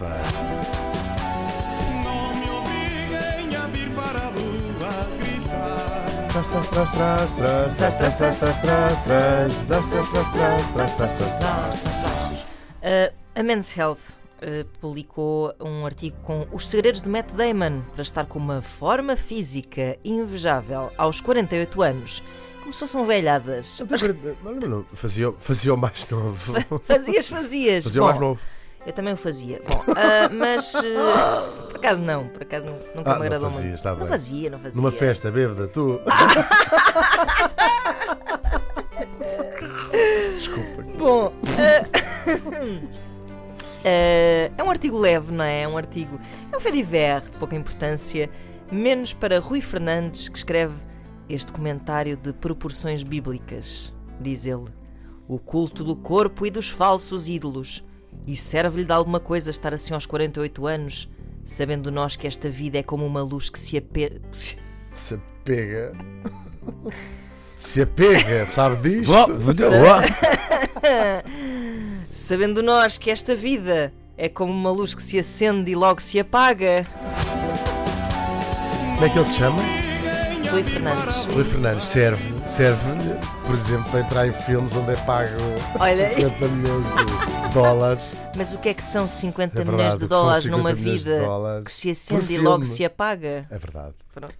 Não me obriguem a vir para a rua gritar. Tras, tras, tras, tras, tras, tras, tras, tras, tras, tras, tras, tras, tras, tras, tras, tras, tras, tras. A Men's Health uh, publicou um artigo com os segredos de Matt Damon para estar com uma forma física invejável aos 48 anos. Como se fossem velhadas. Fazia, fazia o mais novo. Fazias, fazias. Fazia o mais novo. Eu também o fazia. Bom, ah, mas ah, por acaso não, por acaso nu- nunca Ah, me não agradou fazia, muito. está não bem. fazia, não fazia. Numa festa bêbada, tu. Desculpa. Bom, ah, é um artigo leve, não é? É um artigo. É um fait divers, de pouca importância, menos para Rui Fernandes, que escreve este comentário de proporções bíblicas. Diz ele: O culto do corpo e dos falsos ídolos. E serve-lhe de alguma coisa estar assim aos 48 anos, sabendo nós que esta vida é como uma luz que se ape... Se apega. Se apega, sabe disto? Sabendo nós que esta vida é como uma luz que se acende e logo se apaga. Como é que ele se chama? Rui Fernandes. Rui Fernandes serve, serve por exemplo, para entrar em filmes onde é pago Olha. 50 milhões de dólares. Mas o que é que são 50 É milhões verdade, de que são dólares 50 numa milhões de vida dólares que se acende e logo se apaga? É verdade. Pronto.